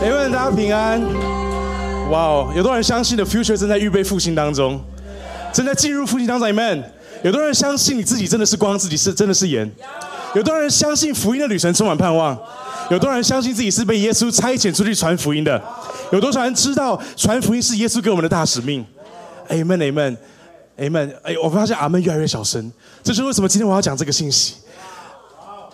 哎们，大家平安！哇哦，有多少人相信的 future 正在预备复兴当中，正在进入复兴当中？你们，有多少人相信你自己真的是光，自己是真的是盐？有多少人相信福音的旅程充满盼望？有多少人相信自己是被耶稣差遣出去传福音的？有多少人知道传福音是耶稣给我们的大使命？Amen，Amen，Amen！哎，我发现阿门越来越小声，这是为什么？今天我要讲这个信息。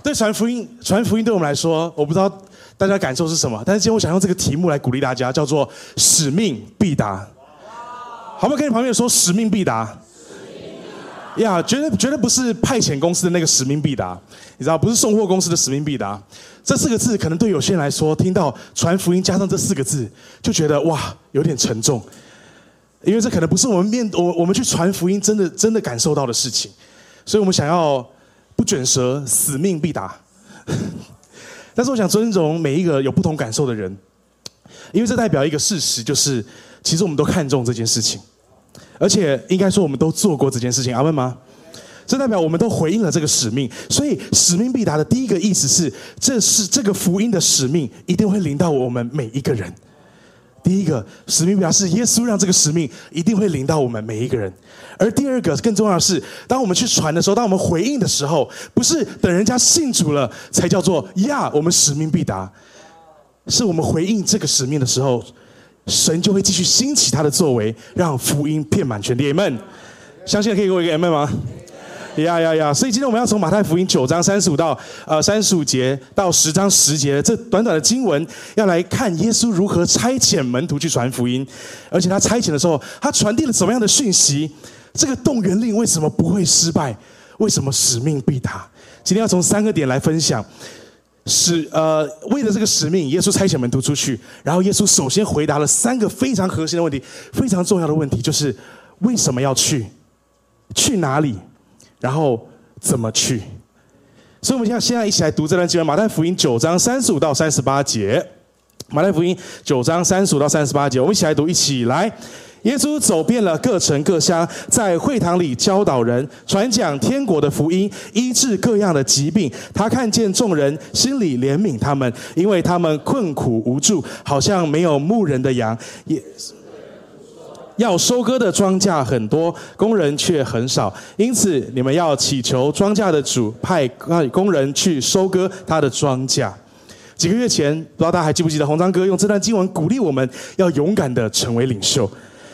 对传福音，传福音对我们来说，我不知道大家感受是什么。但是今天我想用这个题目来鼓励大家，叫做“使命必达”。好不好？跟你旁边说“使命必达”。呀，绝对绝对不是派遣公司的那个“使命必达”，你知道，不是送货公司的“使命必达”。这四个字可能对有些人来说，听到传福音加上这四个字，就觉得哇，有点沉重。因为这可能不是我们面我我们去传福音真的真的感受到的事情，所以我们想要。不卷舌，死命必达。但是我想尊重每一个有不同感受的人，因为这代表一个事实，就是其实我们都看重这件事情，而且应该说我们都做过这件事情。阿问吗？这代表我们都回应了这个使命，所以使命必达的第一个意思是，这是这个福音的使命一定会临到我们每一个人。第一个使命表示耶稣让这个使命一定会临到我们每一个人，而第二个更重要的是，当我们去传的时候，当我们回应的时候，不是等人家信主了才叫做呀，我们使命必达，是我们回应这个使命的时候，神就会继续兴起他的作为，让福音遍满全地。Amen，相信可以给我一个 M 吗？呀呀呀！所以今天我们要从马太福音九章三十五到呃三十五节到十章十节这短短的经文，要来看耶稣如何差遣门徒去传福音，而且他差遣的时候，他传递了什么样的讯息？这个动员令为什么不会失败？为什么使命必达？今天要从三个点来分享，使呃为了这个使命，耶稣差遣门徒出去，然后耶稣首先回答了三个非常核心的问题，非常重要的问题，就是为什么要去？去哪里？然后怎么去？所以，我们现在现在一起来读这段经文：马太福音九章三十五到三十八节。马太福音九章三十五到三十八节，我们一起来读，一起来。耶稣走遍了各城各乡，在会堂里教导人，传讲天国的福音，医治各样的疾病。他看见众人，心里怜悯他们，因为他们困苦无助，好像没有牧人的羊。也。要收割的庄稼很多，工人却很少，因此你们要祈求庄稼的主派工人去收割他的庄稼。几个月前，不知道大家还记不记得，红章哥用这段经文鼓励我们要勇敢的成为领袖，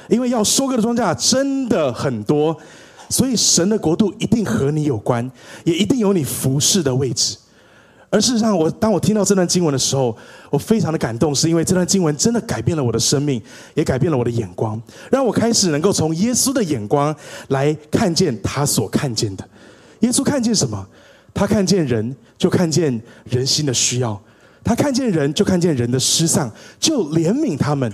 因为要收割的庄稼真的很多，所以神的国度一定和你有关，也一定有你服侍的位置。而事实上，我当我听到这段经文的时候，我非常的感动，是因为这段经文真的改变了我的生命，也改变了我的眼光，让我开始能够从耶稣的眼光来看见他所看见的。耶稣看见什么？他看见人，就看见人心的需要；他看见人，就看见人的失丧，就怜悯他们。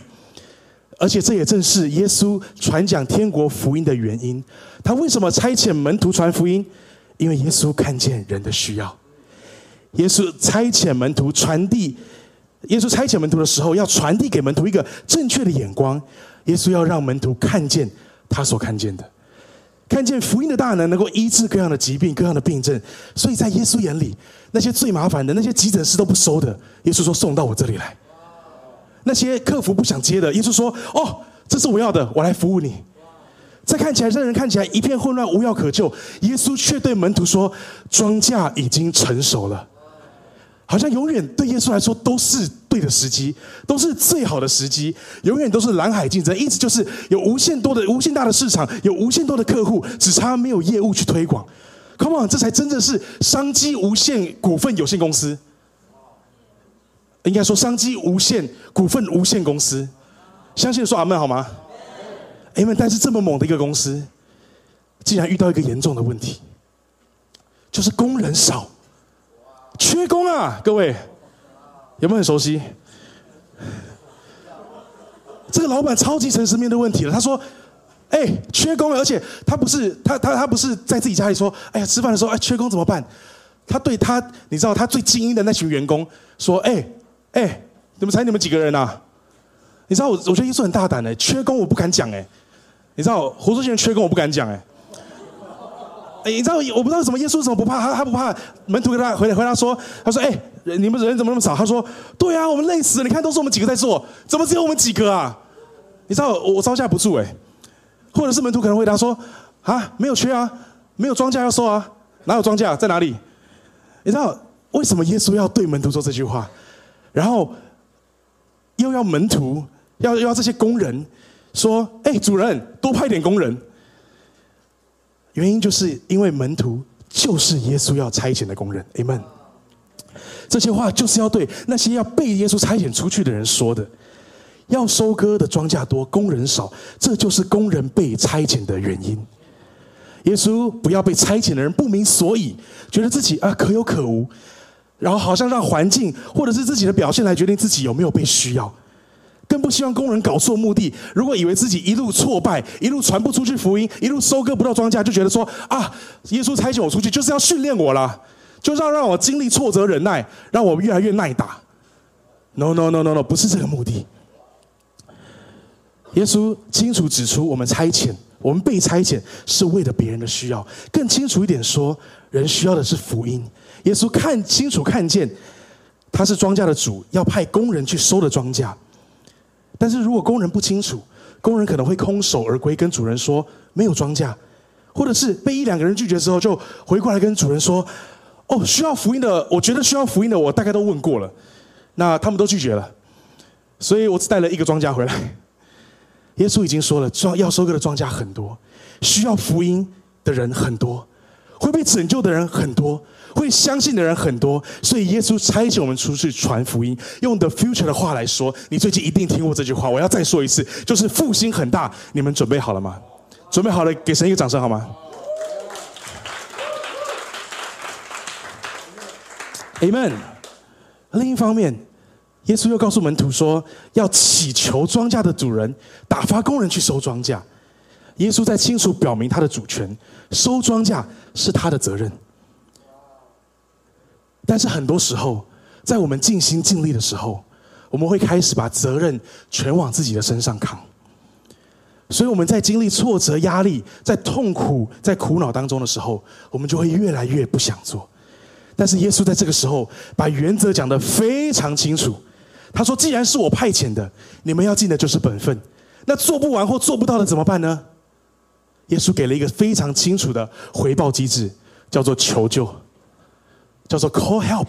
而且这也正是耶稣传讲天国福音的原因。他为什么差遣门徒传福音？因为耶稣看见人的需要。耶稣差遣门徒传递，耶稣差遣门徒的时候，要传递给门徒一个正确的眼光。耶稣要让门徒看见他所看见的，看见福音的大能能够医治各样的疾病、各样的病症。所以在耶稣眼里，那些最麻烦的那些急诊室都不收的，耶稣说送到我这里来。那些客服不想接的，耶稣说：“哦，这是我要的，我来服务你。”在看起来，这人看起来一片混乱、无药可救，耶稣却对门徒说：“庄稼已经成熟了。”好像永远对耶稣来说都是对的时机，都是最好的时机，永远都是蓝海竞争，一直就是有无限多的、无限大的市场，有无限多的客户，只差没有业务去推广。Come on，这才真的是商机无限股份有限公司，应该说商机无限股份无限公司。相信说阿门好吗？阿门。但是这么猛的一个公司，竟然遇到一个严重的问题，就是工人少。缺工啊，各位有没有很熟悉？这个老板超级诚实面对问题了。他说：“哎，缺工，而且他不是他他他不是在自己家里说，哎呀，吃饭的时候哎缺工怎么办？他对他，你知道他最精英的那群员工说：哎哎，你们猜你们几个人啊？你知道我我觉得耶稣很大胆哎，缺工我不敢讲哎，你知道胡志贤缺工我不敢讲哎。”你知道我不知道什么耶稣怎么不怕他他不怕门徒跟他回来回答说，他说哎你们人怎么那么少？他说对啊，我们累死了，你看都是我们几个在做，怎么只有我们几个啊？你知道我我招架不住哎，或者是门徒可能回答说啊没有缺啊，没有庄稼要收啊，哪有庄稼在哪里？你知道为什么耶稣要对门徒说这句话？然后又要门徒要要这些工人说哎主人多派点工人。原因就是因为门徒就是耶稣要差遣的工人，Amen。这些话就是要对那些要被耶稣差遣出去的人说的。要收割的庄稼多，工人少，这就是工人被差遣的原因。耶稣不要被差遣的人不明所以，觉得自己啊可有可无，然后好像让环境或者是自己的表现来决定自己有没有被需要。更不希望工人搞错目的。如果以为自己一路挫败，一路传不出去福音，一路收割不到庄稼，就觉得说啊，耶稣差遣我出去就是要训练我了，就是要让我经历挫折忍耐，让我越来越耐打。No no no no no，不是这个目的。耶稣清楚指出，我们差遣，我们被差遣是为了别人的需要。更清楚一点说，人需要的是福音。耶稣看清楚看见，他是庄稼的主，要派工人去收的庄稼。但是如果工人不清楚，工人可能会空手而归，跟主人说没有庄稼，或者是被一两个人拒绝之后，就回过来跟主人说：“哦，需要福音的，我觉得需要福音的，我大概都问过了，那他们都拒绝了，所以我只带了一个庄稼回来。”耶稣已经说了，庄要收割的庄稼很多，需要福音的人很多，会被拯救的人很多。会相信的人很多，所以耶稣差遣我们出去传福音。用 The Future 的话来说，你最近一定听过这句话。我要再说一次，就是复兴很大。你们准备好了吗？准备好了，给神一个掌声好吗？Amen。另一方面，耶稣又告诉门徒说，要祈求庄稼的主人打发工人去收庄稼。耶稣在清楚表明他的主权，收庄稼是他的责任。但是很多时候，在我们尽心尽力的时候，我们会开始把责任全往自己的身上扛。所以我们在经历挫折、压力、在痛苦、在苦恼当中的时候，我们就会越来越不想做。但是耶稣在这个时候把原则讲得非常清楚。他说：“既然是我派遣的，你们要尽的就是本分。那做不完或做不到的怎么办呢？”耶稣给了一个非常清楚的回报机制，叫做求救。叫做 call help。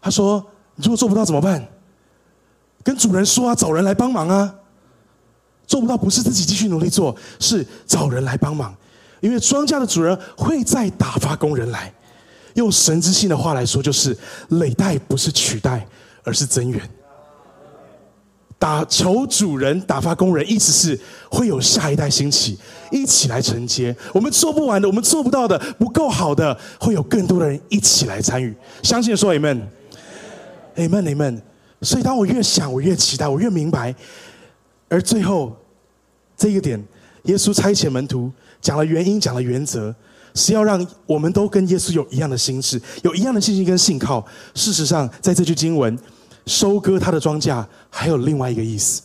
他说：“你如果做不到怎么办？跟主人说啊，找人来帮忙啊。做不到不是自己继续努力做，是找人来帮忙。因为庄稼的主人会再打发工人来。用神之性的话来说，就是累代不是取代，而是增援。”打求主人打发工人，意思是会有下一代兴起，一起来承接我们做不完的，我们做不到的，不够好的，会有更多的人一起来参与。相信说 Amen，Amen，Amen。所以当我越想，我越期待，我越明白。而最后这一点，耶稣差遣门徒讲了原因，讲了原则，是要让我们都跟耶稣有一样的心智，有一样的信心跟信靠。事实上，在这句经文。收割他的庄稼，还有另外一个意思，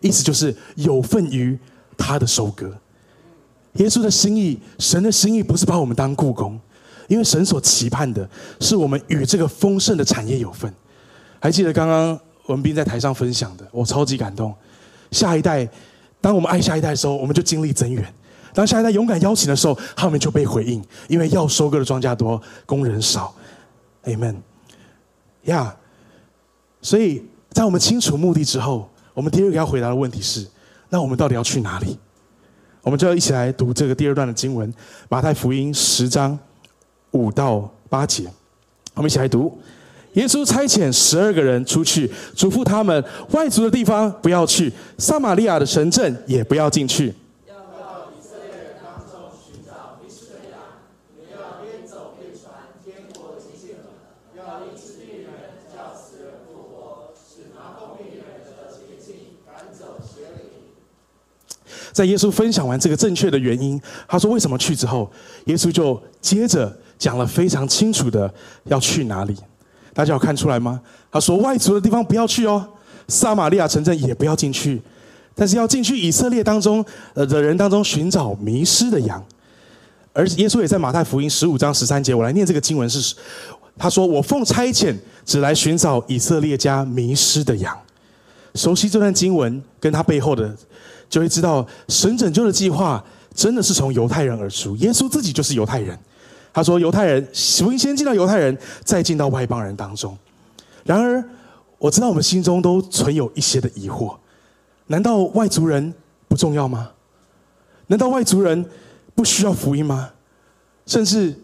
意思就是有份于他的收割。耶稣的心意，神的心意不是把我们当故宫，因为神所期盼的是我们与这个丰盛的产业有份。还记得刚刚文斌在台上分享的，我超级感动。下一代，当我们爱下一代的时候，我们就经历增援；当下一代勇敢邀请的时候，他们就被回应，因为要收割的庄稼多，工人少。Amen。呀。所以在我们清楚目的之后，我们第二个要回答的问题是：那我们到底要去哪里？我们就要一起来读这个第二段的经文，《马太福音》十章五到八节。我们一起来读：耶稣差遣十二个人出去，嘱咐他们外族的地方不要去，撒玛利亚的城镇也不要进去。在耶稣分享完这个正确的原因，他说为什么去之后，耶稣就接着讲了非常清楚的要去哪里。大家有看出来吗？他说外族的地方不要去哦，撒玛利亚城镇也不要进去，但是要进去以色列当中呃的人当中寻找迷失的羊。而耶稣也在马太福音十五章十三节，我来念这个经文是，他说：“我奉差遣，只来寻找以色列家迷失的羊。”熟悉这段经文，跟他背后的，就会知道神拯救的计划真的是从犹太人而出。耶稣自己就是犹太人，他说：“犹太人福音先进到犹太人，再进到外邦人当中。”然而，我知道我们心中都存有一些的疑惑：难道外族人不重要吗？难道外族人？不需要福音吗？甚至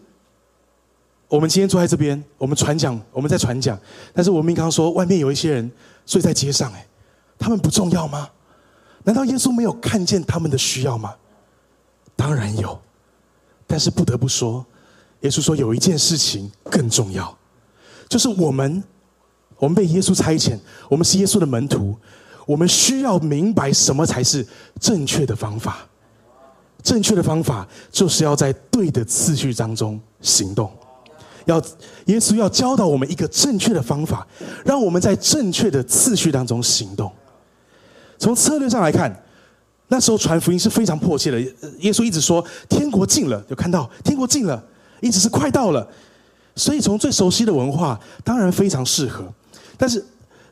我们今天坐在这边，我们传讲，我们在传讲，但是我们刚刚说，外面有一些人睡在街上，哎，他们不重要吗？难道耶稣没有看见他们的需要吗？当然有，但是不得不说，耶稣说有一件事情更重要，就是我们，我们被耶稣差遣，我们是耶稣的门徒，我们需要明白什么才是正确的方法。正确的方法就是要在对的次序当中行动。要耶稣要教导我们一个正确的方法，让我们在正确的次序当中行动。从策略上来看，那时候传福音是非常迫切的。耶稣一直说天国近了，有看到天国近了，一直是快到了。所以从最熟悉的文化，当然非常适合。但是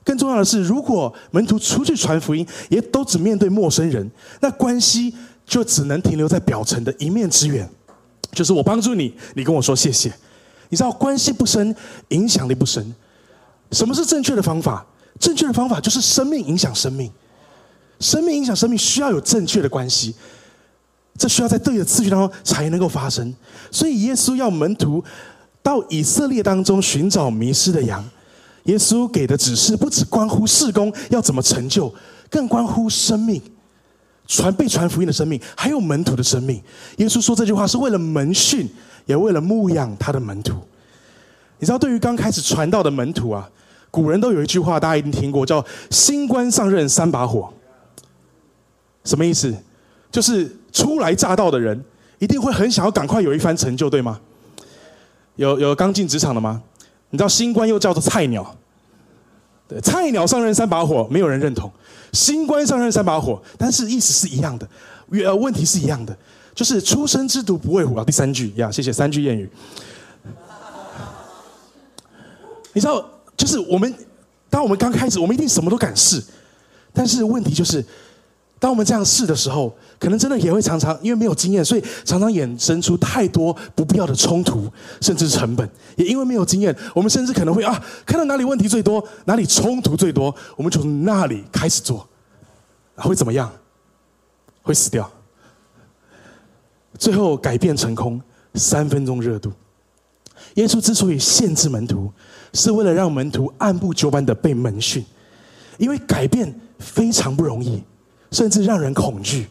更重要的是，如果门徒出去传福音，也都只面对陌生人，那关系。就只能停留在表层的一面之缘，就是我帮助你，你跟我说谢谢。你知道关系不深，影响力不深。什么是正确的方法？正确的方法就是生命影响生命，生命影响生命需要有正确的关系，这需要在对的次序当中才能够发生。所以耶稣要门徒到以色列当中寻找迷失的羊。耶稣给的指示不只关乎事工要怎么成就，更关乎生命。传被传福音的生命，还有门徒的生命。耶稣说这句话是为了门训，也为了牧养他的门徒。你知道，对于刚开始传道的门徒啊，古人都有一句话，大家一定听过，叫“新官上任三把火”。什么意思？就是初来乍到的人，一定会很想要赶快有一番成就，对吗？有有刚进职场的吗？你知道，新官又叫做菜鸟。对，菜鸟上任三把火，没有人认同。新官上任三把火，但是意思是一样的，呃，问题是一样的，就是初生之犊不畏虎啊。第三句呀，谢谢三句谚语。你知道，就是我们，当我们刚开始，我们一定什么都敢试，但是问题就是。当我们这样试的时候，可能真的也会常常因为没有经验，所以常常衍生出太多不必要的冲突，甚至成本。也因为没有经验，我们甚至可能会啊，看到哪里问题最多，哪里冲突最多，我们从那里开始做，会怎么样？会死掉。最后改变成功，三分钟热度。耶稣之所以限制门徒，是为了让门徒按部就班的被门训，因为改变非常不容易。甚至让人恐惧，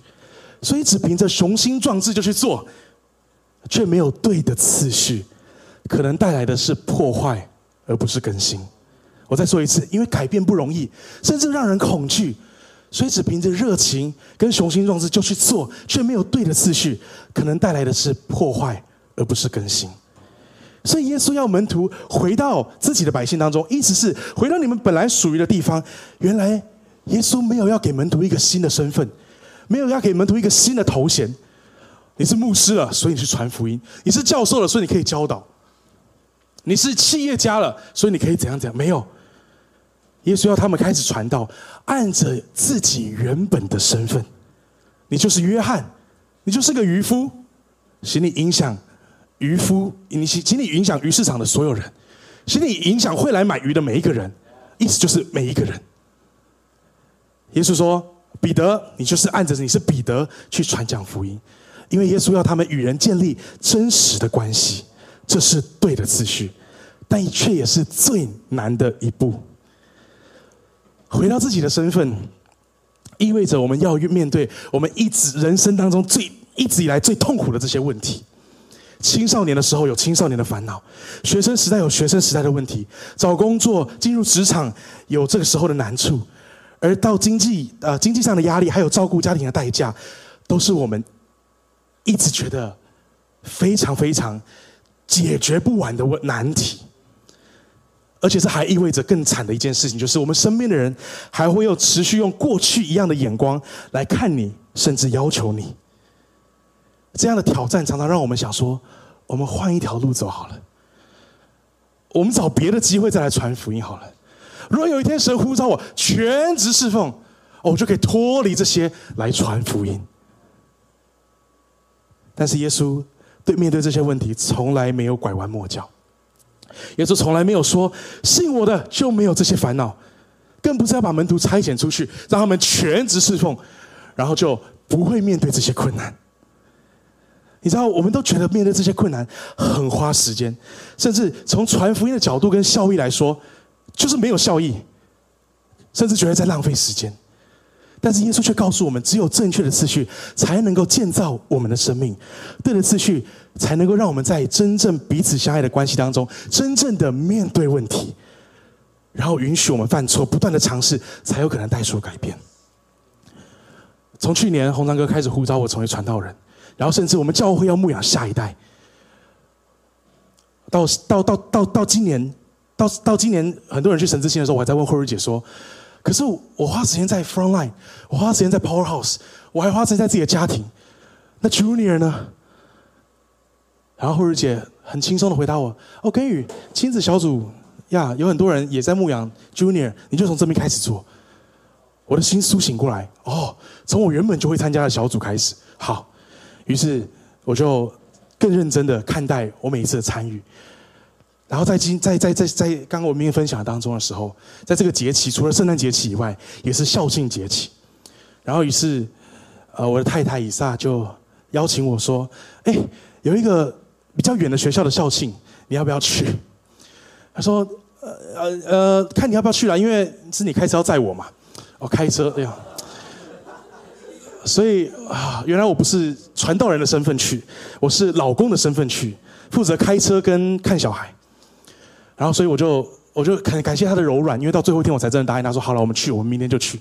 所以只凭着雄心壮志就去做，却没有对的次序，可能带来的是破坏，而不是更新。我再说一次，因为改变不容易，甚至让人恐惧，所以只凭着热情跟雄心壮志就去做，却没有对的次序，可能带来的是破坏，而不是更新。所以耶稣要门徒回到自己的百姓当中，意思是回到你们本来属于的地方。原来。耶稣没有要给门徒一个新的身份，没有要给门徒一个新的头衔。你是牧师了，所以你去传福音；你是教授了，所以你可以教导；你是企业家了，所以你可以怎样怎样。没有，耶稣要他们开始传道，按着自己原本的身份。你就是约翰，你就是个渔夫，请你影响渔夫，你请请你影响鱼市场的所有人，请你影响会来买鱼的每一个人。意思就是每一个人。耶稣说：“彼得，你就是按着你是彼得去传讲福音，因为耶稣要他们与人建立真实的关系，这是对的次序，但却也是最难的一步。回到自己的身份，意味着我们要面对我们一直人生当中最一直以来最痛苦的这些问题。青少年的时候有青少年的烦恼，学生时代有学生时代的问题，找工作进入职场有这个时候的难处。”而到经济呃经济上的压力，还有照顾家庭的代价，都是我们一直觉得非常非常解决不完的问难题。而且这还意味着更惨的一件事情，就是我们身边的人还会有持续用过去一样的眼光来看你，甚至要求你。这样的挑战常常让我们想说，我们换一条路走好了，我们找别的机会再来传福音好了。如果有一天神呼召我全职侍奉，我就可以脱离这些来传福音。但是耶稣对面对这些问题，从来没有拐弯抹角。耶稣从来没有说信我的就没有这些烦恼，更不是要把门徒差遣出去，让他们全职侍奉，然后就不会面对这些困难。你知道，我们都觉得面对这些困难很花时间，甚至从传福音的角度跟效益来说，就是没有效益，甚至觉得在浪费时间。但是耶稣却告诉我们，只有正确的次序才能够建造我们的生命，对的次序才能够让我们在真正彼此相爱的关系当中，真正的面对问题，然后允许我们犯错，不断的尝试，才有可能带出改变。从去年红章哥开始呼召我成为传道人。然后，甚至我们教会要牧养下一代。到到到到到今年，到到今年，很多人去神之星的时候，我还在问慧茹姐说：“可是我花时间在 front line，我花时间在 powerhouse，我还花时间在自己的家庭，那 junior 呢？”然后慧茹姐很轻松的回答我：“哦，根宇亲子小组呀，有很多人也在牧养 junior，你就从这边开始做。”我的心苏醒过来，哦，从我原本就会参加的小组开始，好。于是我就更认真的看待我每一次的参与，然后在今在在在在刚刚我们分享当中的时候，在这个节气，除了圣诞节气以外，也是校庆节气。然后于是，呃，我的太太以撒就邀请我说：“哎，有一个比较远的学校的校庆，你要不要去？”他说：“呃呃呃，看你要不要去了，因为是你开车要载我嘛。”我开车，哎呀。所以啊，原来我不是传道人的身份去，我是老公的身份去，负责开车跟看小孩。然后，所以我就我就很感谢他的柔软，因为到最后一天我才真的答应他说：“好了，我们去，我们明天就去。”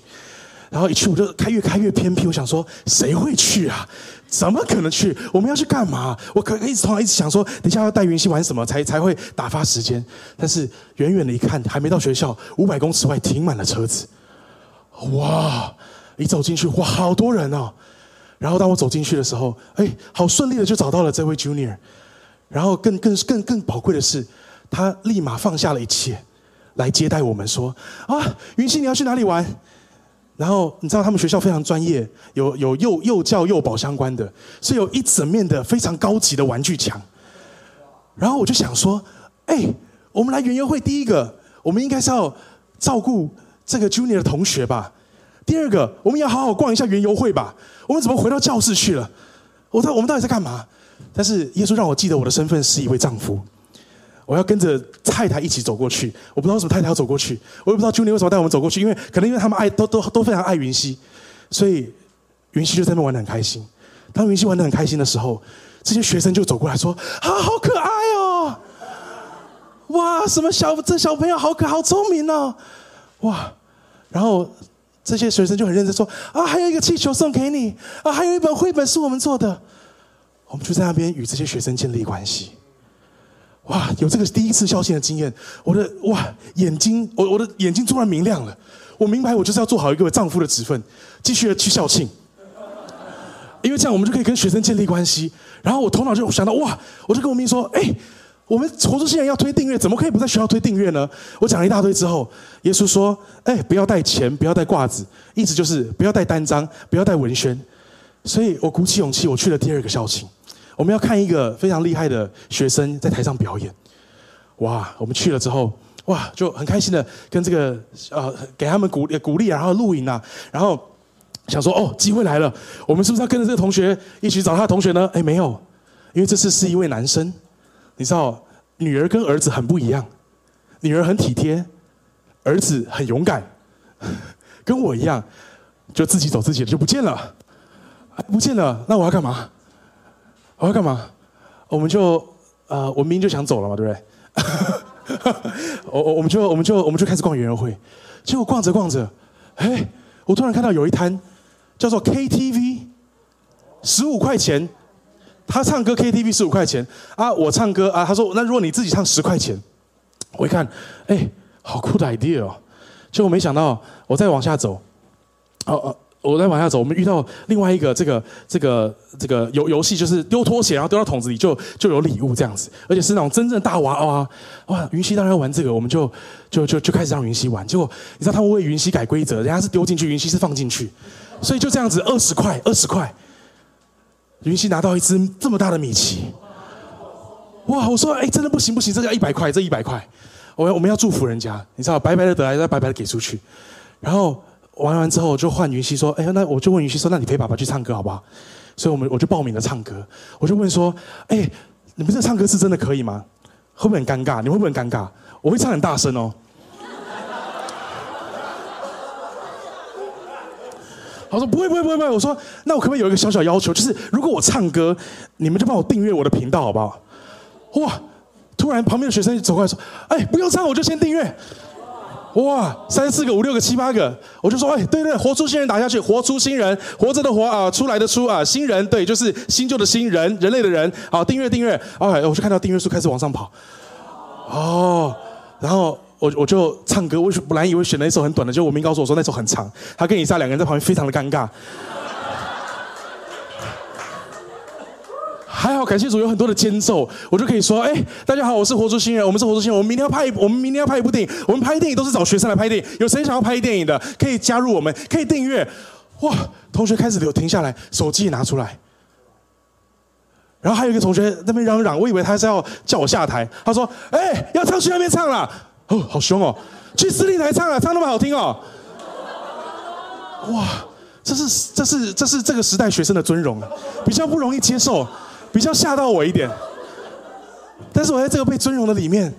然后一去我就开越开越偏僻，我想说谁会去啊？怎么可能去？我们要去干嘛？我可一直从来一直想说，等一下要带云溪玩什么才才会打发时间？但是远远的一看，还没到学校，五百公尺外停满了车子，哇！一走进去，哇，好多人哦！然后当我走进去的时候，哎，好顺利的就找到了这位 Junior。然后更更更更宝贵的是，他立马放下了一切，来接待我们，说：“啊，云溪你要去哪里玩？”然后你知道他们学校非常专业，有有幼幼教幼保相关的，是有一整面的非常高级的玩具墙。然后我就想说：“哎，我们来园游会，第一个我们应该是要照顾这个 Junior 的同学吧。”第二个，我们要好好逛一下园游会吧。我们怎么回到教室去了？我到我们到底在干嘛？但是耶稣让我记得我的身份是一位丈夫，我要跟着太太一起走过去。我不知道为什么太太要走过去，我也不知道 Junie 为什么带我们走过去。因为可能因为他们爱都都都非常爱云溪，所以云溪就在那边玩的很开心。当云溪玩的很开心的时候，这些学生就走过来说：“啊，好可爱哦！哇，什么小这小朋友好可好聪明哦！哇，然后。”这些学生就很认真说：“啊，还有一个气球送给你啊，还有一本绘本是我们做的。”我们就在那边与这些学生建立关系。哇，有这个第一次孝心的经验，我的哇眼睛，我我的眼睛突然明亮了。我明白，我就是要做好一个丈夫的职分，继续的去孝庆。因为这样，我们就可以跟学生建立关系。然后我头脑就想到，哇，我就跟我明说：“哎。”我们活出新人要推订阅，怎么可以不在学校推订阅呢？我讲了一大堆之后，耶稣说：“哎，不要带钱，不要带褂子，意思就是不要带单张，不要带文宣。”所以我鼓起勇气，我去了第二个校庆。我们要看一个非常厉害的学生在台上表演。哇！我们去了之后，哇，就很开心的跟这个呃给他们鼓鼓励，然后录影啊，然后想说：“哦，机会来了，我们是不是要跟着这个同学一起找他的同学呢？”哎，没有，因为这次是一位男生。你知道，女儿跟儿子很不一样，女儿很体贴，儿子很勇敢，跟我一样，就自己走自己的就不见了，不见了，那我要干嘛？我要干嘛？我们就呃，我明明就想走了嘛，对不对？我我我们就我们就我们就开始逛园游会，结果逛着逛着，哎，我突然看到有一摊叫做 KTV，十五块钱。他唱歌 KTV 十五块钱啊，我唱歌啊，他说那如果你自己唱十块钱，我一看，哎，好酷的 idea 哦，结果没想到我再往下走，哦哦，我再往下走，我们遇到另外一个这个这个这个游游戏，就是丢拖鞋，然后丢到桶子里就就有礼物这样子，而且是那种真正大娃娃哇！云溪当然要玩这个，我们就就就就开始让云溪玩。结果你知道他们为云溪改规则，人家是丢进去，云溪是放进去，所以就这样子二十块二十块，云溪拿到一只这么大的米奇，哇！我说哎，真的不行不行，这要一百块，这一百块，我要我们要祝福人家，你知道白白的得来，再白白的给出去，然后。玩完之后就换云溪说：“哎呀，那我就问云溪说，那你陪爸爸去唱歌好不好？”所以，我们我就报名了唱歌。我就问说：“哎，你们这唱歌是真的可以吗？会不会很尴尬？你会不会很尴尬？我会唱很大声哦。”他说：“不会，不会，不会，不会。”我说：“那我可不可以有一个小小要求，就是如果我唱歌，你们就帮我订阅我的频道好不好？”哇！突然旁边的学生走过来说：“哎，不用唱，我就先订阅。”哇，三四个、五六个、七八个，我就说，哎，对对，活出新人打下去，活出新人，活着的活啊，出来的出啊，新人，对，就是新旧的新人，人类的人，好，订阅订阅，哎，我就看到订阅数开始往上跑，哦，然后我我就唱歌，我本来以为选了一首很短的，就我明告诉我说那首很长，他跟以撒两个人在旁边非常的尴尬。还好，感谢主有很多的间奏，我就可以说：哎，大家好，我是活出新人，我们是活出新人，我们明天要拍一，我们明天要拍一部电影，我们拍电影都是找学生来拍电影，有谁想要拍电影的，可以加入我们，可以订阅。哇，同学开始留停下来，手机拿出来，然后还有一个同学那边嚷嚷，我以为他是要叫我下台，他说：哎，要唱去那边唱了，哦，好凶哦，去司令台唱啊，唱那么好听哦，哇，这是这是这是这个时代学生的尊荣，比较不容易接受。比较吓到我一点，但是我在这个被尊荣的里面，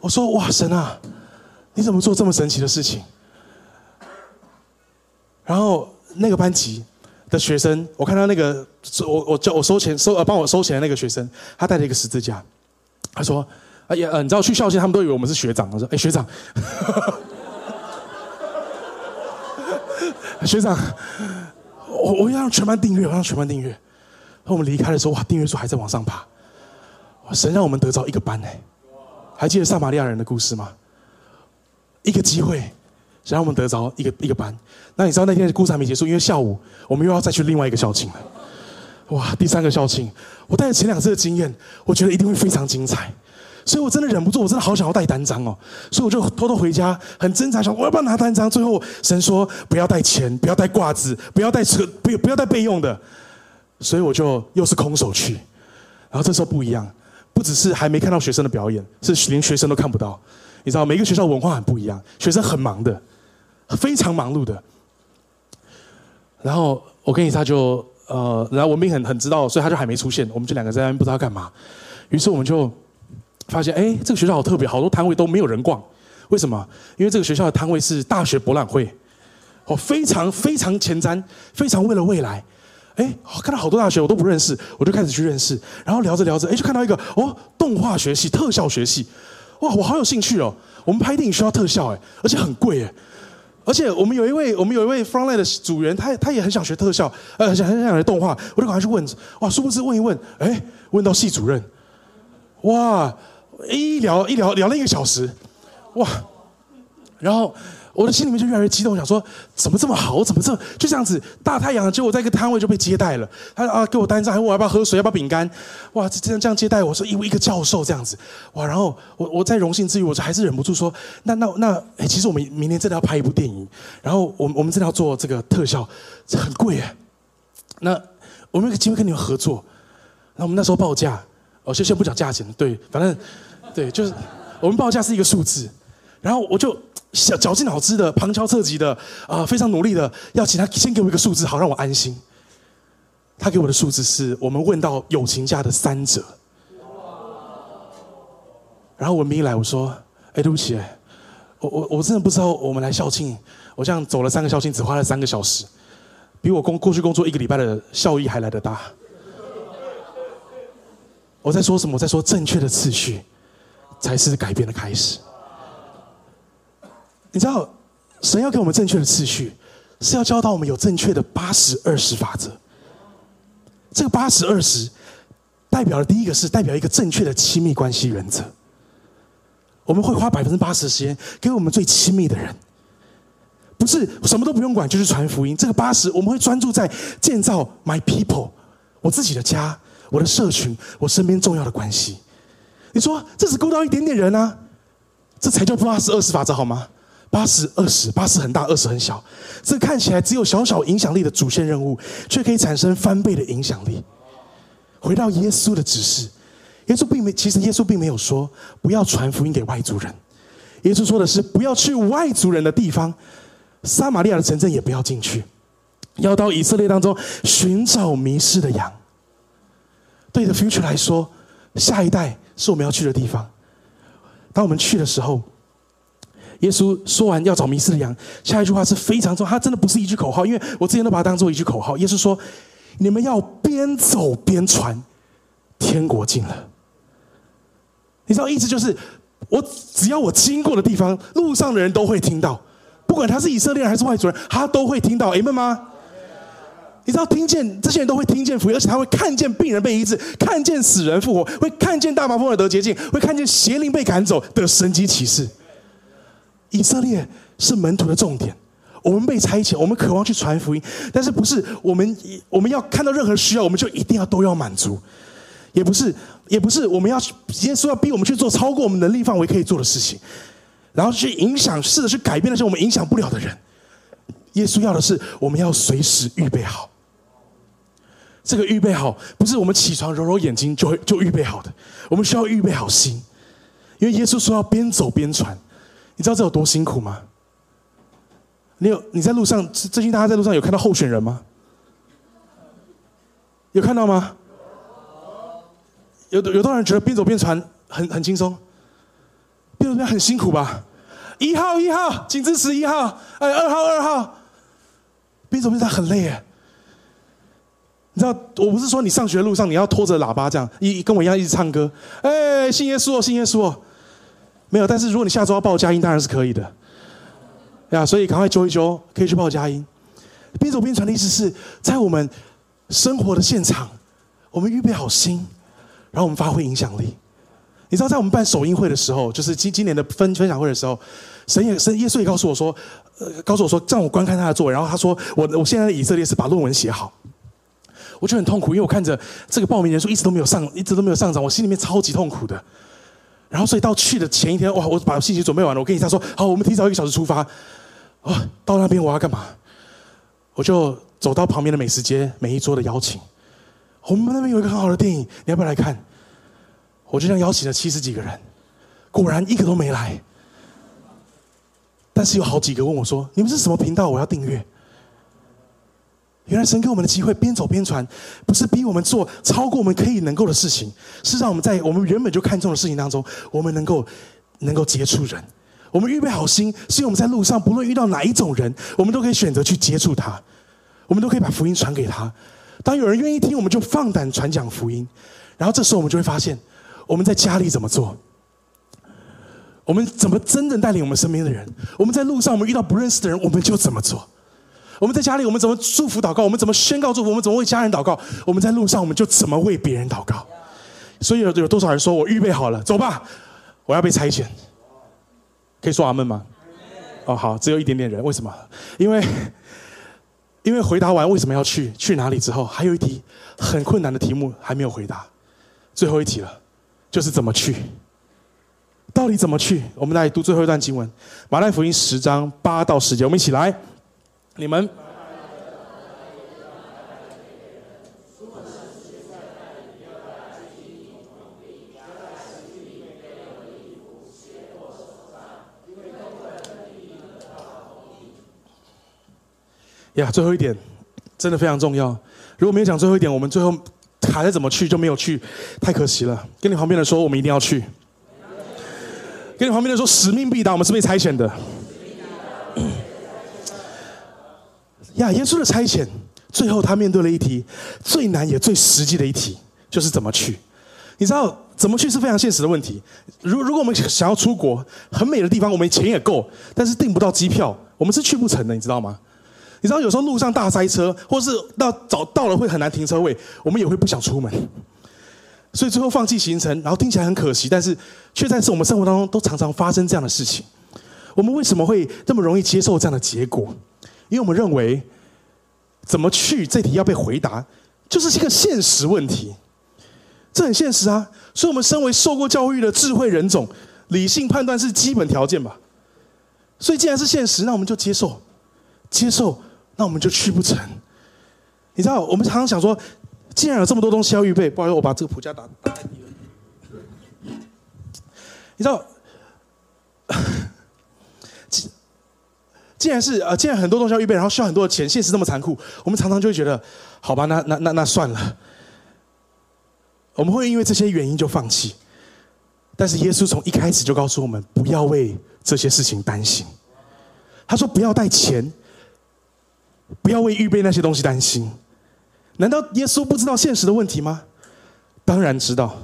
我说：“哇，神啊，你怎么做这么神奇的事情？”然后那个班级的学生，我看到那个我我叫我收钱收呃帮我收钱的那个学生，他带了一个十字架，他说：“哎呀，呃，你知道去校庆，他们都以为我们是学长。”我说：“哎，学长，学长，我我要让全班订阅，我让全班订阅。”我们离开的时候，哇，订阅数还在往上爬。神让我们得着一个班呢。还记得撒玛利亚人的故事吗？一个机会，让我们得着一个一个班。那你知道那天的故事还没结束，因为下午我们又要再去另外一个校庆了。哇，第三个校庆，我带着前两次的经验，我觉得一定会非常精彩。所以我真的忍不住，我真的好想要带单张哦。所以我就偷偷回家，很挣扎，想我要不要拿单张。最后神说不要带钱，不要带挂子，不要带车，不不要带备用的。所以我就又是空手去，然后这时候不一样，不只是还没看到学生的表演，是连学生都看不到。你知道，每个学校文化很不一样，学生很忙的，非常忙碌的。然后我跟伊莎就呃，然后文斌很很知道，所以他就还没出现，我们就两个在那边不知道干嘛。于是我们就发现，哎，这个学校好特别，好多摊位都没有人逛。为什么？因为这个学校的摊位是大学博览会，哦，非常非常前瞻，非常为了未来。哎，看到好多大学我都不认识，我就开始去认识，然后聊着聊着，哎，就看到一个哦，动画学系、特效学系，哇，我好有兴趣哦。我们拍电影需要特效，哎，而且很贵，哎，而且我们有一位我们有一位 Frontline 的组员，他他也很想学特效，呃，很想很想学动画，我就赶快去问，哇，殊不知问一问，哎，问到系主任，哇，一聊一聊聊了一个小时，哇，然后。我的心里面就越来越激动，想说怎么这么好，怎么这就这样子大太阳，结果在一个摊位就被接待了。他啊给我单张，还问我要不要喝水，要不要饼干。哇，这这样这样接待我说，因为一个教授这样子，哇，然后我我在荣幸之余，我就还是忍不住说，那那那，哎，其实我们明年真的要拍一部电影，然后我们我们真的要做这个特效，很贵哎。那我们有个机会跟你们合作，那我们那时候报价，哦，先先不讲价钱，对，反正对，就是我们报价是一个数字，然后我就。绞绞尽脑汁的、旁敲侧击的啊，非常努力的，要请他先给我一个数字，好让我安心。他给我的数字是我们问到友情价的三折。然后文明一来，我说：“哎，对不起，我我我真的不知道我们来校庆，我这样走了三个校庆，只花了三个小时，比我工过去工作一个礼拜的效益还来得大。”我在说什么？我在说正确的次序才是改变的开始。你知道，神要给我们正确的次序，是要教导我们有正确的八十二十法则。这个八十二十，代表的第一个是代表一个正确的亲密关系原则。我们会花百分之八十的时间给我们最亲密的人，不是什么都不用管，就是传福音。这个八十，我们会专注在建造 my people，我自己的家，我的社群，我身边重要的关系。你说这只够到一点点人啊？这才叫八十二十法则好吗？八十二十，八十很大，二十很小。这看起来只有小小影响力的主线任务，却可以产生翻倍的影响力。回到耶稣的指示，耶稣并没，其实耶稣并没有说不要传福音给外族人。耶稣说的是不要去外族人的地方，撒玛利亚的城镇也不要进去，要到以色列当中寻找迷失的羊。对的，future 来说，下一代是我们要去的地方。当我们去的时候。耶稣说完要找迷失的羊，下一句话是非常重要，他真的不是一句口号，因为我之前都把它当做一句口号。耶稣说：“你们要边走边传，天国近了。”你知道意思就是，我只要我经过的地方，路上的人都会听到，不管他是以色列人还是外族人，他都会听到。amen 吗？你知道听见这些人都会听见福音，而且他会看见病人被医治，看见死人复活，会看见大麻风的得洁净，会看见邪灵被赶走的神迹奇事。以色列是门徒的重点，我们被差遣，我们渴望去传福音，但是不是我们我们要看到任何需要，我们就一定要都要满足，也不是也不是我们要耶稣要逼我们去做超过我们能力范围可以做的事情，然后去影响，试着去改变那些我们影响不了的人。耶稣要的是我们要随时预备好，这个预备好不是我们起床揉揉眼睛就会就预备好的，我们需要预备好心，因为耶稣说要边走边传。你知道这有多辛苦吗？你有你在路上最近大家在路上有看到候选人吗？有看到吗？有有多少人觉得边走边传很很轻松？边走边很辛苦吧？一号一号，请支持一号。哎，二号二号，边走边传很累耶。你知道我不是说你上学路上你要拖着喇叭这样一跟我一样一直唱歌。哎，信耶稣哦，信耶稣哦。没有，但是如果你下周要报佳音，当然是可以的。呀，所以赶快揪一揪，可以去报佳音。边走边传的意思是在我们生活的现场，我们预备好心，然后我们发挥影响力。你知道，在我们办首映会的时候，就是今今年的分分享会的时候，神也神耶稣也告诉我说，呃，告诉我说，让我观看他的作为。然后他说，我我现在的以色列是把论文写好。我就很痛苦，因为我看着这个报名人数一直都没有上，一直都没有上涨，我心里面超级痛苦的。然后，所以到去的前一天，哇！我把信息准备完了，我跟你他说：“好，我们提早一个小时出发。”啊，到那边我要干嘛？我就走到旁边的美食街，每一桌的邀请。我们那边有一个很好的电影，你要不要来看？我就这样邀请了七十几个人，果然一个都没来。但是有好几个问我说：“你们是什么频道？我要订阅。”原来神给我们的机会，边走边传，不是逼我们做超过我们可以能够的事情，是让我们在我们原本就看重的事情当中，我们能够能够接触人。我们预备好心，是因为我们在路上，不论遇到哪一种人，我们都可以选择去接触他，我们都可以把福音传给他。当有人愿意听，我们就放胆传讲福音。然后这时候我们就会发现，我们在家里怎么做，我们怎么真正带领我们身边的人，我们在路上我们遇到不认识的人，我们就怎么做。我们在家里，我们怎么祝福祷告？我们怎么宣告祝福？我们怎么为家人祷告？我们在路上，我们就怎么为别人祷告？所以有有多少人说我预备好了，走吧，我要被差遣？可以说阿门吗？哦，好，只有一点点人，为什么？因为因为回答完为什么要去去哪里之后，还有一题很困难的题目还没有回答，最后一题了，就是怎么去？到底怎么去？我们来读最后一段经文，马太福音十章八到十节，我们一起来。你们，呀，最后一点真的非常重要。如果没有讲最后一点，我们最后还在怎么去就没有去，太可惜了。跟你旁边的说，我们一定要去。跟你旁边的说，使命必达，我们是被差遣的。呀，耶稣的差遣，最后他面对了一题最难也最实际的一题，就是怎么去。你知道怎么去是非常现实的问题。如如果我们想要出国，很美的地方，我们钱也够，但是订不到机票，我们是去不成的，你知道吗？你知道有时候路上大塞车，或是到找到了会很难停车位，我们也会不想出门，所以最后放弃行程，然后听起来很可惜，但是却在是我们生活当中都常常发生这样的事情。我们为什么会这么容易接受这样的结果？因为我们认为，怎么去这题要被回答，就是一个现实问题。这很现实啊！所以，我们身为受过教育的智慧人种，理性判断是基本条件吧。所以，既然是现实，那我们就接受，接受，那我们就去不成。你知道，我们常常想说，既然有这么多东西要预备，不好意思，我把这个谱架打打在你知道，既然是呃，既然很多东西要预备，然后需要很多的钱，现实这么残酷，我们常常就会觉得，好吧，那那那那算了。我们会因为这些原因就放弃。但是耶稣从一开始就告诉我们，不要为这些事情担心。他说：“不要带钱，不要为预备那些东西担心。”难道耶稣不知道现实的问题吗？当然知道，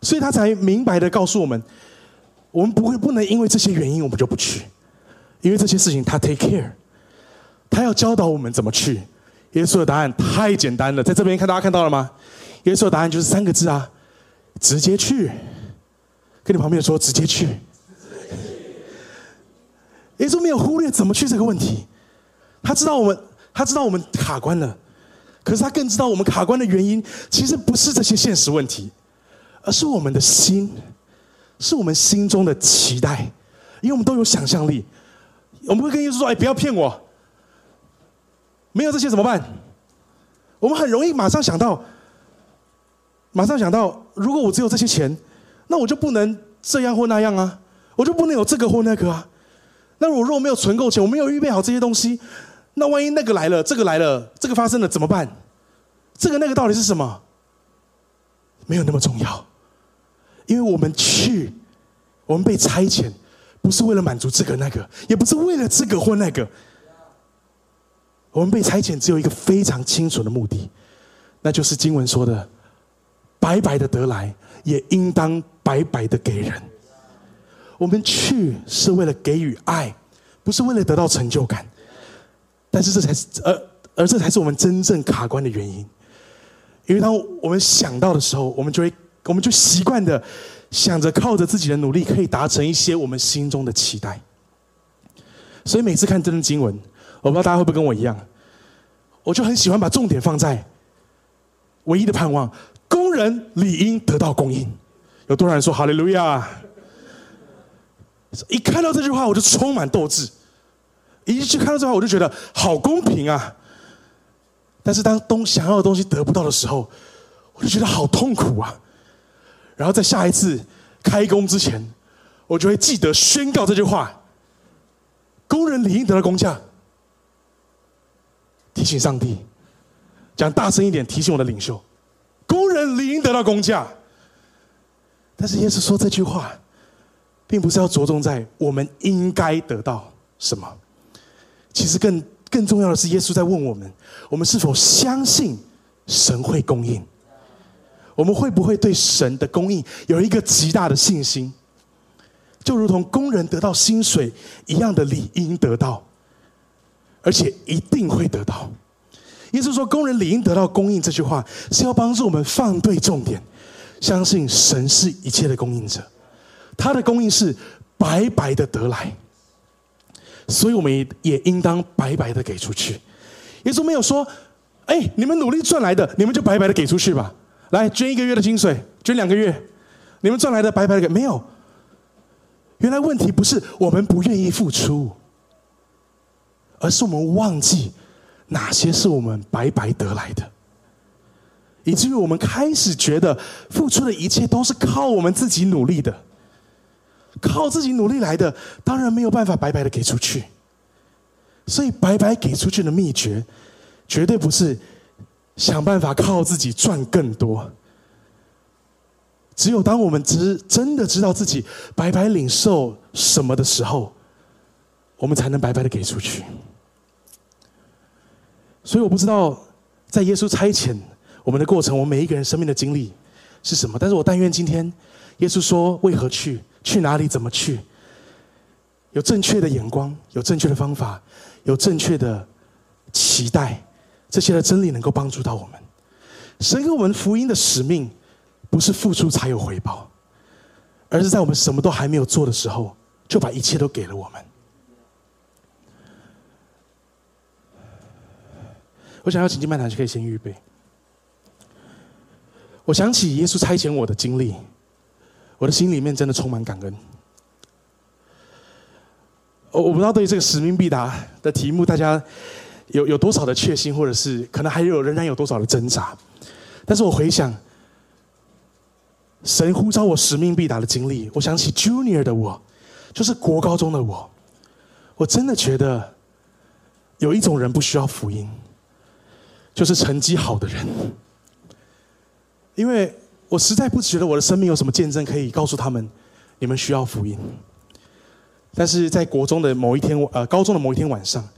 所以他才明白的告诉我们。我们不会不能因为这些原因我们就不去，因为这些事情他 take care，他要教导我们怎么去。耶稣的答案太简单了，在这边看大家看到了吗？耶稣的答案就是三个字啊，直接去。跟你旁边说直接去。耶稣没有忽略怎么去这个问题，他知道我们他知道我们卡关了，可是他更知道我们卡关的原因其实不是这些现实问题，而是我们的心。是我们心中的期待，因为我们都有想象力，我们会跟耶稣说：“哎，不要骗我，没有这些怎么办？”我们很容易马上想到，马上想到，如果我只有这些钱，那我就不能这样或那样啊，我就不能有这个或那个啊。那我如果没有存够钱，我没有预备好这些东西，那万一那个来了，这个来了，这个发生了怎么办？这个那个到底是什么？没有那么重要。因为我们去，我们被差遣，不是为了满足这个那个，也不是为了这个或那个。我们被差遣只有一个非常清楚的目的，那就是经文说的：“白白的得来，也应当白白的给人。”我们去是为了给予爱，不是为了得到成就感。但是这才是，而而这才是我们真正卡关的原因。因为当我们想到的时候，我们就会。我们就习惯的想着靠着自己的努力可以达成一些我们心中的期待，所以每次看这段经文，我不知道大家会不会跟我一样，我就很喜欢把重点放在唯一的盼望：工人理应得到供应。有多少人说哈利路亚？一看到这句话，我就充满斗志；一去看到这句话，我就觉得好公平啊！但是当东想要的东西得不到的时候，我就觉得好痛苦啊！然后在下一次开工之前，我就会记得宣告这句话：工人理应得到工价。提醒上帝，讲大声一点，提醒我的领袖：工人理应得到工价。但是耶稣说这句话，并不是要着重在我们应该得到什么，其实更更重要的是，耶稣在问我们：我们是否相信神会供应？我们会不会对神的供应有一个极大的信心？就如同工人得到薪水一样的理应得到，而且一定会得到。耶稣说：“工人理应得到供应。”这句话是要帮助我们放对重点，相信神是一切的供应者，他的供应是白白的得来，所以我们也应当白白的给出去。耶稣没有说：“哎，你们努力赚来的，你们就白白的给出去吧。”来捐一个月的薪水，捐两个月，你们赚来的白白给没有？原来问题不是我们不愿意付出，而是我们忘记哪些是我们白白得来的，以至于我们开始觉得付出的一切都是靠我们自己努力的，靠自己努力来的，当然没有办法白白的给出去。所以白白给出去的秘诀，绝对不是。想办法靠自己赚更多。只有当我们知真的知道自己白白领受什么的时候，我们才能白白的给出去。所以我不知道在耶稣差遣我们的过程，我们每一个人生命的经历是什么。但是我但愿今天耶稣说为何去，去哪里，怎么去，有正确的眼光，有正确的方法，有正确的期待。这些的真理能够帮助到我们。神给我们福音的使命，不是付出才有回报，而是在我们什么都还没有做的时候，就把一切都给了我们。我想要请进麦坛，就可以先预备。我想起耶稣差遣我的经历，我的心里面真的充满感恩。我不知道对这个“使命必达”的题目，大家。有有多少的确信，或者是可能还有仍然有多少的挣扎。但是我回想神呼召我使命必达的经历，我想起 Junior 的我，就是国高中的我，我真的觉得有一种人不需要福音，就是成绩好的人。因为我实在不觉得我的生命有什么见证可以告诉他们，你们需要福音。但是在国中的某一天，呃，高中的某一天晚上，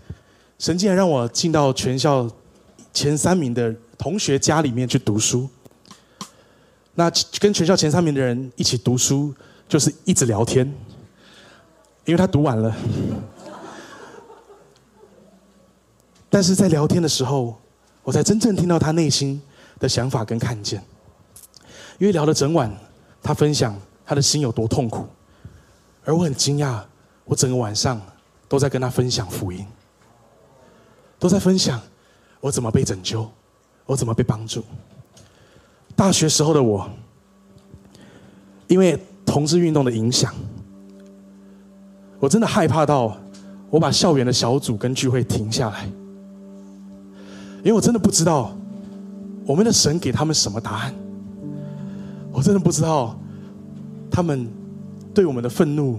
神竟然让我进到全校前三名的同学家里面去读书。那跟全校前三名的人一起读书，就是一直聊天，因为他读完了。但是在聊天的时候，我才真正听到他内心的想法跟看见。因为聊了整晚，他分享他的心有多痛苦，而我很惊讶，我整个晚上都在跟他分享福音，都在分享我怎么被拯救，我怎么被帮助。大学时候的我，因为同志运动的影响，我真的害怕到我把校园的小组跟聚会停下来，因为我真的不知道我们的神给他们什么答案。我真的不知道，他们对我们的愤怒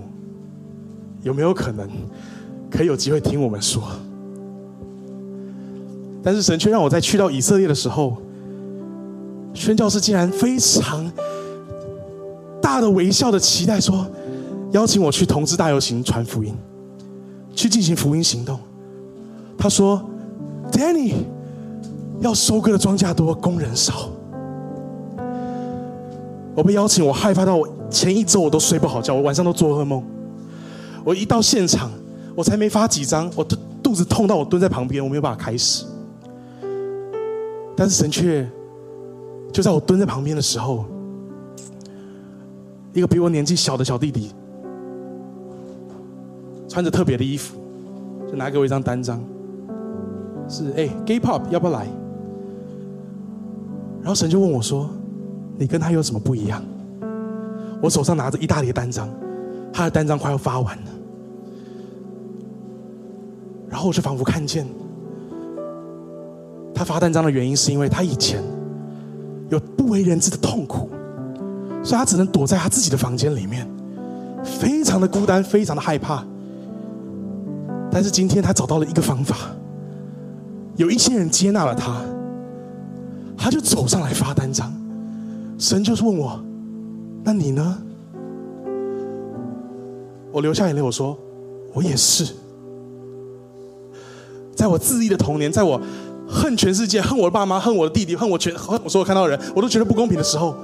有没有可能可以有机会听我们说。但是神却让我在去到以色列的时候，宣教士竟然非常大的微笑的期待说，邀请我去同志大游行传福音，去进行福音行动。他说：“Danny，要收割的庄稼多，工人少。”我被邀请，我害怕到我前一周我都睡不好觉，我晚上都做噩梦。我一到现场，我才没发几张，我肚子痛到我蹲在旁边，我没有办法开始。但是神却就在我蹲在旁边的时候，一个比我年纪小的小弟弟，穿着特别的衣服，就拿给我一张单张，是哎，Gay Pop 要不要来？然后神就问我说。你跟他有什么不一样？我手上拿着一大叠单张，他的单张快要发完了，然后我就仿佛看见，他发单张的原因是因为他以前有不为人知的痛苦，所以他只能躲在他自己的房间里面，非常的孤单，非常的害怕。但是今天他找到了一个方法，有一些人接纳了他，他就走上来发单张。神就是问我：“那你呢？”我流下眼泪，我说：“我也是。”在我自立的童年，在我恨全世界、恨我的爸妈、恨我的弟弟、恨我全恨我所有看到的人，我都觉得不公平的时候，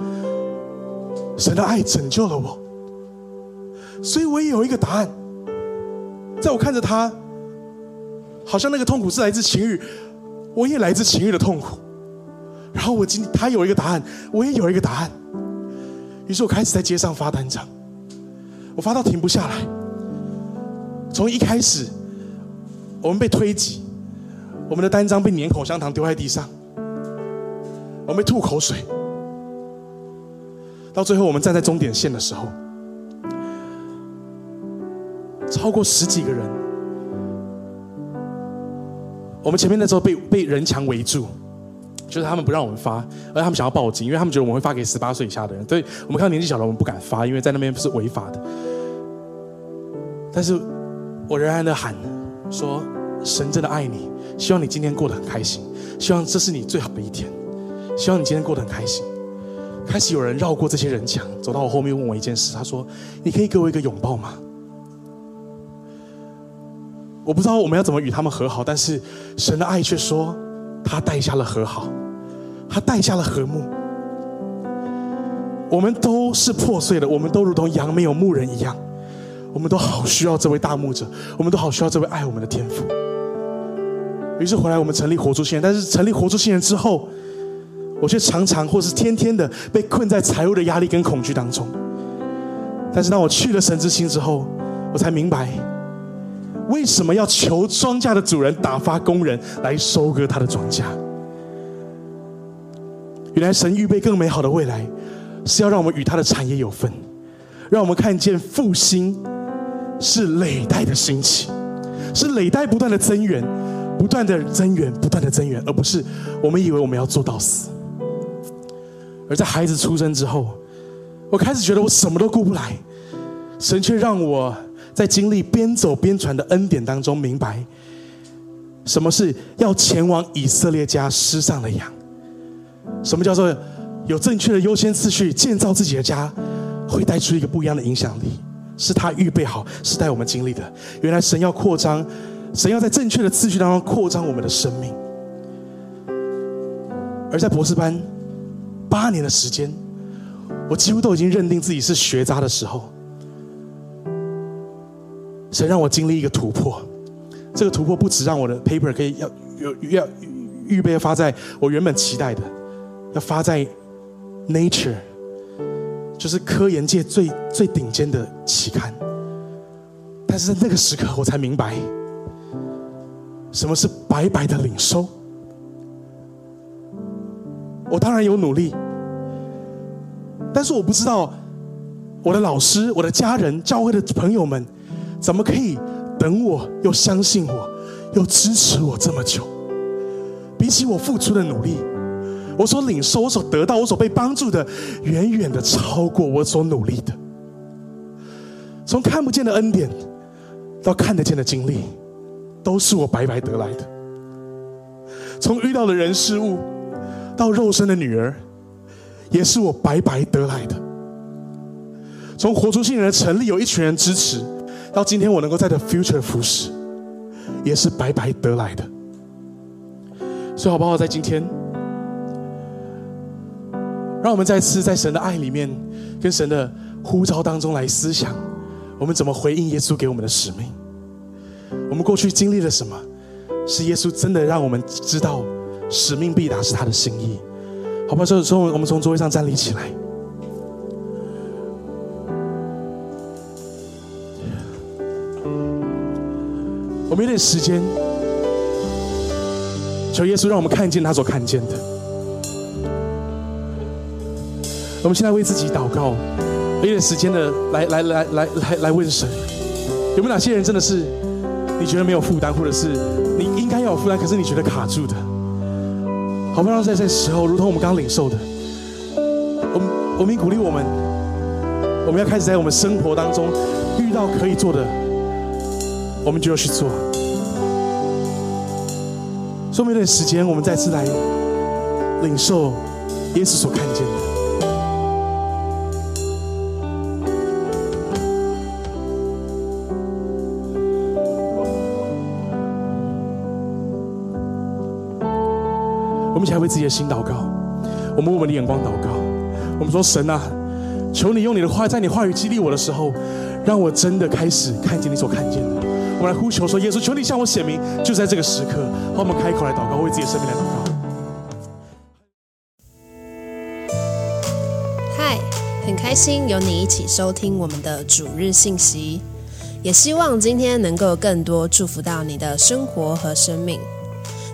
神的爱拯救了我。所以我也有一个答案。在我看着他，好像那个痛苦是来自情欲，我也来自情欲的痛苦。然后我今他有一个答案，我也有一个答案。于是我开始在街上发单张，我发到停不下来。从一开始，我们被推挤，我们的单张被粘口香糖丢在地上，我们吐口水，到最后我们站在终点线的时候，超过十几个人，我们前面那时候被被人墙围住。就是他们不让我们发，而他们想要报警，因为他们觉得我们会发给十八岁以下的人。所以我们看到年纪小的，我们不敢发，因为在那边是违法的。但是我仍然的喊说：“神真的爱你，希望你今天过得很开心，希望这是你最好的一天，希望你今天过得很开心。”开始有人绕过这些人墙，走到我后面问我一件事，他说：“你可以给我一个拥抱吗？”我不知道我们要怎么与他们和好，但是神的爱却说，他带下了和好。他带下了和睦，我们都是破碎的，我们都如同羊没有牧人一样，我们都好需要这位大牧者，我们都好需要这位爱我们的天父。于是回来，我们成立活出新人，但是成立活出新人之后，我却常常或是天天的被困在财务的压力跟恐惧当中。但是当我去了神之心之后，我才明白，为什么要求庄稼的主人打发工人来收割他的庄稼？原来神预备更美好的未来，是要让我们与他的产业有份，让我们看见复兴是累代的兴起，是累代不断的增援，不断的增援，不断的增援，而不是我们以为我们要做到死。而在孩子出生之后，我开始觉得我什么都顾不来，神却让我在经历边走边传的恩典当中，明白什么是要前往以色列家失上的羊。什么叫做有正确的优先次序建造自己的家，会带出一个不一样的影响力？是他预备好，是带我们经历的。原来神要扩张，神要在正确的次序当中扩张我们的生命。而在博士班八年的时间，我几乎都已经认定自己是学渣的时候，神让我经历一个突破。这个突破不止让我的 paper 可以要有要预备发在我原本期待的。要发在《Nature》，就是科研界最最顶尖的期刊。但是在那个时刻，我才明白，什么是白白的领受。我当然有努力，但是我不知道我的老师、我的家人、教会的朋友们，怎么可以等我又相信我，又支持我这么久？比起我付出的努力。我所领受、我所得到、我所被帮助的，远远的超过我所努力的。从看不见的恩典到看得见的经历，都是我白白得来的。从遇到的人事物到肉身的女儿，也是我白白得来的。从活出新人的成立，有一群人支持，到今天我能够在的 Future 服侍，也是白白得来的。所以，好不好？在今天。让我们再次在神的爱里面，跟神的呼召当中来思想，我们怎么回应耶稣给我们的使命？我们过去经历了什么？是耶稣真的让我们知道使命必达是他的心意？好吧，这时候我们从座位上站立起来，我们有点时间，求耶稣让我们看见他所看见的。我们现在为自己祷告，有点时间的来来来来来来问神，有没有哪些人真的是你觉得没有负担，或者是你应该要有负担，可是你觉得卡住的？好不好？在这时候，如同我们刚领受的，我们我们鼓励我们，我们要开始在我们生活当中遇到可以做的，我们就要去做。说明一点时间，我们再次来领受耶稣所看见们一起来为自己的心祷告，我们为我们的眼光祷告。我们说：神啊，求你用你的话，在你话语激励我的时候，让我真的开始看见你所看见的。我们来呼求说：耶稣，求你向我显明，就在这个时刻。好，我们开口来祷告，为自己的生命来祷告。嗨，很开心有你一起收听我们的主日信息，也希望今天能够更多祝福到你的生活和生命。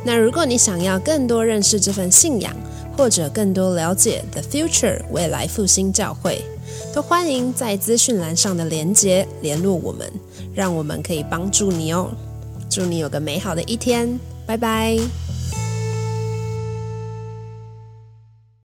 那如果你想要更多认识这份信仰，或者更多了解 The Future 未来复兴教会，都欢迎在资讯栏上的连接联络我们，让我们可以帮助你哦。祝你有个美好的一天，拜拜。